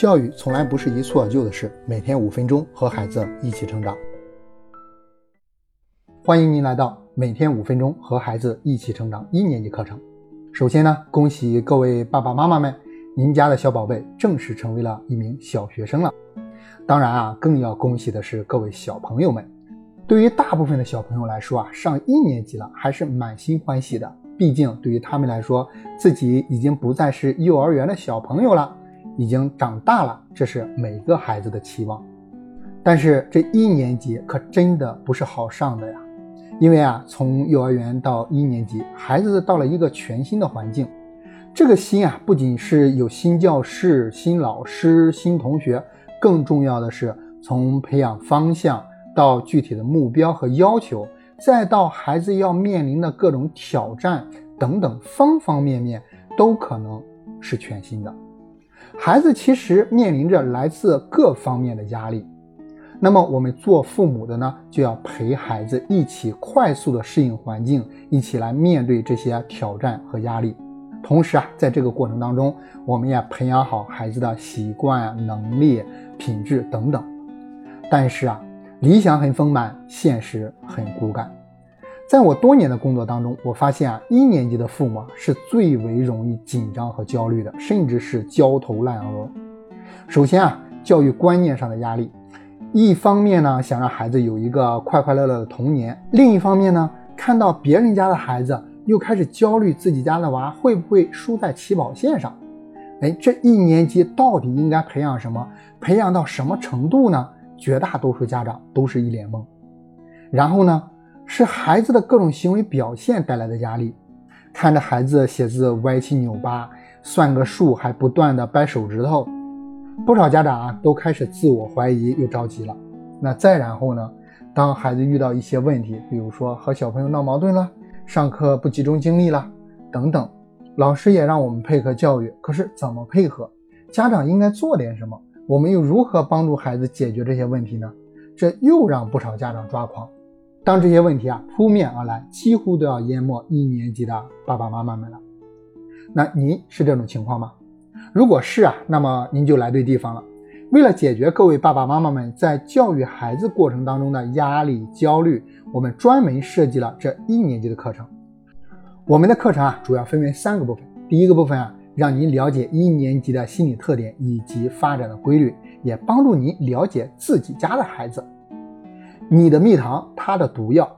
教育从来不是一蹴而就的事，每天五分钟和孩子一起成长。欢迎您来到每天五分钟和孩子一起成长一年级课程。首先呢，恭喜各位爸爸妈妈们，您家的小宝贝正式成为了一名小学生了。当然啊，更要恭喜的是各位小朋友们。对于大部分的小朋友来说啊，上一年级了还是满心欢喜的，毕竟对于他们来说，自己已经不再是幼儿园的小朋友了。已经长大了，这是每个孩子的期望。但是这一年级可真的不是好上的呀，因为啊，从幼儿园到一年级，孩子到了一个全新的环境，这个新啊，不仅是有新教室、新老师、新同学，更重要的是从培养方向到具体的目标和要求，再到孩子要面临的各种挑战等等方方面面，都可能是全新的。孩子其实面临着来自各方面的压力，那么我们做父母的呢，就要陪孩子一起快速的适应环境，一起来面对这些挑战和压力。同时啊，在这个过程当中，我们也培养好孩子的习惯、能力、品质等等。但是啊，理想很丰满，现实很骨感。在我多年的工作当中，我发现啊，一年级的父母是最为容易紧张和焦虑的，甚至是焦头烂额。首先啊，教育观念上的压力，一方面呢想让孩子有一个快快乐乐的童年，另一方面呢看到别人家的孩子又开始焦虑自己家的娃会不会输在起跑线上。哎，这一年级到底应该培养什么？培养到什么程度呢？绝大多数家长都是一脸懵。然后呢？是孩子的各种行为表现带来的压力，看着孩子写字歪七扭八，算个数还不断的掰手指头，不少家长啊都开始自我怀疑又着急了。那再然后呢，当孩子遇到一些问题，比如说和小朋友闹矛盾了，上课不集中精力了等等，老师也让我们配合教育，可是怎么配合？家长应该做点什么？我们又如何帮助孩子解决这些问题呢？这又让不少家长抓狂。当这些问题啊扑面而来，几乎都要淹没一年级的爸爸妈妈们了。那您是这种情况吗？如果是啊，那么您就来对地方了。为了解决各位爸爸妈妈们在教育孩子过程当中的压力、焦虑，我们专门设计了这一年级的课程。我们的课程啊主要分为三个部分。第一个部分啊，让您了解一年级的心理特点以及发展的规律，也帮助您了解自己家的孩子。你的蜜糖，它的毒药。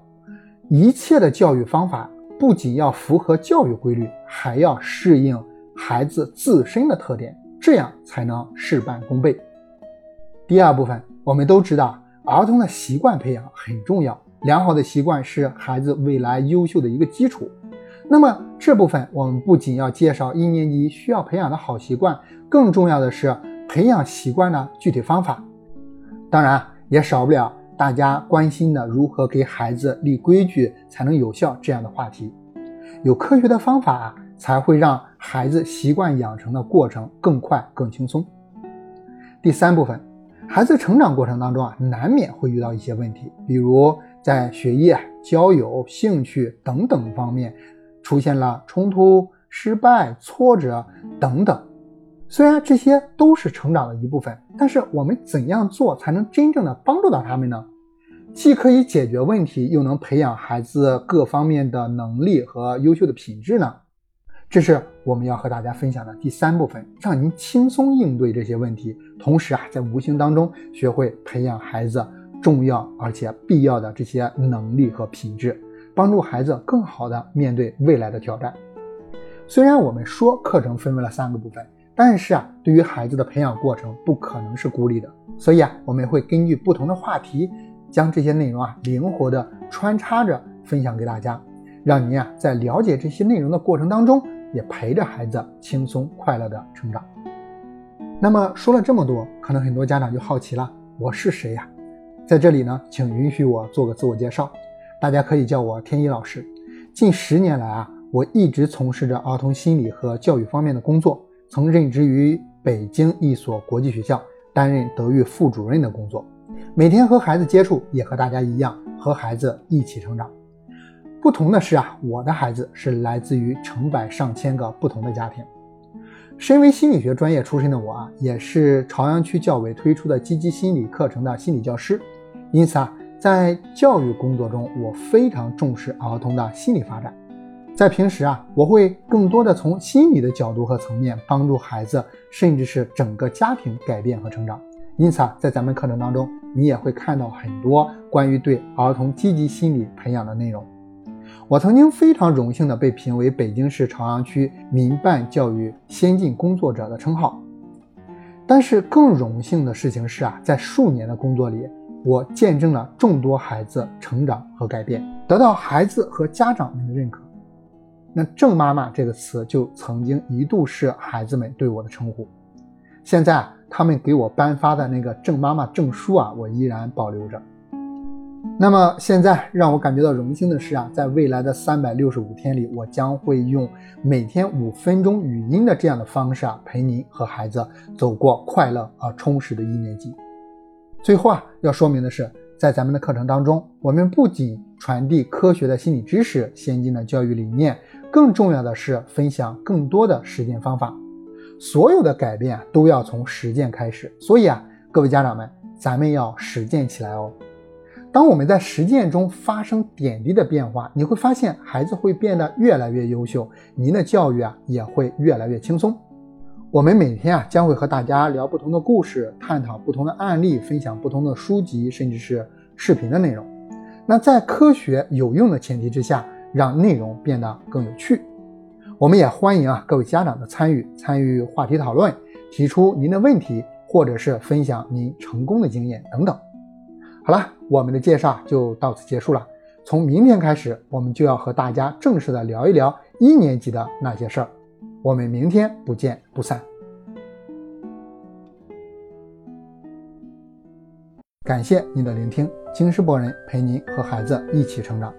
一切的教育方法不仅要符合教育规律，还要适应孩子自身的特点，这样才能事半功倍。第二部分，我们都知道，儿童的习惯培养很重要，良好的习惯是孩子未来优秀的一个基础。那么这部分，我们不仅要介绍一年级需要培养的好习惯，更重要的是培养习惯的具体方法。当然，也少不了。大家关心的如何给孩子立规矩才能有效这样的话题，有科学的方法啊才会让孩子习惯养成的过程更快更轻松。第三部分，孩子成长过程当中啊，难免会遇到一些问题，比如在学业、交友、兴趣等等方面出现了冲突、失败、挫折等等。虽然这些都是成长的一部分，但是我们怎样做才能真正的帮助到他们呢？既可以解决问题，又能培养孩子各方面的能力和优秀的品质呢？这是我们要和大家分享的第三部分，让您轻松应对这些问题，同时啊，在无形当中学会培养孩子重要而且必要的这些能力和品质，帮助孩子更好的面对未来的挑战。虽然我们说课程分为了三个部分，但是啊，对于孩子的培养过程不可能是孤立的，所以啊，我们会根据不同的话题。将这些内容啊灵活的穿插着分享给大家，让您啊在了解这些内容的过程当中，也陪着孩子轻松快乐的成长。那么说了这么多，可能很多家长就好奇了，我是谁呀？在这里呢，请允许我做个自我介绍，大家可以叫我天一老师。近十年来啊，我一直从事着儿童心理和教育方面的工作，曾任职于北京一所国际学校，担任德育副主任的工作。每天和孩子接触，也和大家一样，和孩子一起成长。不同的是啊，我的孩子是来自于成百上千个不同的家庭。身为心理学专业出身的我啊，也是朝阳区教委推出的积极心理课程的心理教师，因此啊，在教育工作中，我非常重视儿童的心理发展。在平时啊，我会更多的从心理的角度和层面帮助孩子，甚至是整个家庭改变和成长。因此啊，在咱们课程当中，你也会看到很多关于对儿童积极心理培养的内容。我曾经非常荣幸的被评为北京市朝阳区民办教育先进工作者的称号。但是更荣幸的事情是啊，在数年的工作里，我见证了众多孩子成长和改变，得到孩子和家长们的认可。那“郑妈妈”这个词就曾经一度是孩子们对我的称呼。现在他们给我颁发的那个“郑妈妈”证书啊，我依然保留着。那么现在让我感觉到荣幸的是啊，在未来的三百六十五天里，我将会用每天五分钟语音的这样的方式啊，陪您和孩子走过快乐而充实的一年级。最后啊，要说明的是，在咱们的课程当中，我们不仅传递科学的心理知识、先进的教育理念。更重要的是分享更多的实践方法，所有的改变都要从实践开始。所以啊，各位家长们，咱们要实践起来哦。当我们在实践中发生点滴的变化，你会发现孩子会变得越来越优秀，您的教育啊也会越来越轻松。我们每天啊将会和大家聊不同的故事，探讨不同的案例，分享不同的书籍，甚至是视频的内容。那在科学有用的前提之下。让内容变得更有趣，我们也欢迎啊各位家长的参与，参与话题讨论，提出您的问题，或者是分享您成功的经验等等。好了，我们的介绍就到此结束了。从明天开始，我们就要和大家正式的聊一聊一年级的那些事儿。我们明天不见不散。感谢您的聆听，京师博人陪您和孩子一起成长。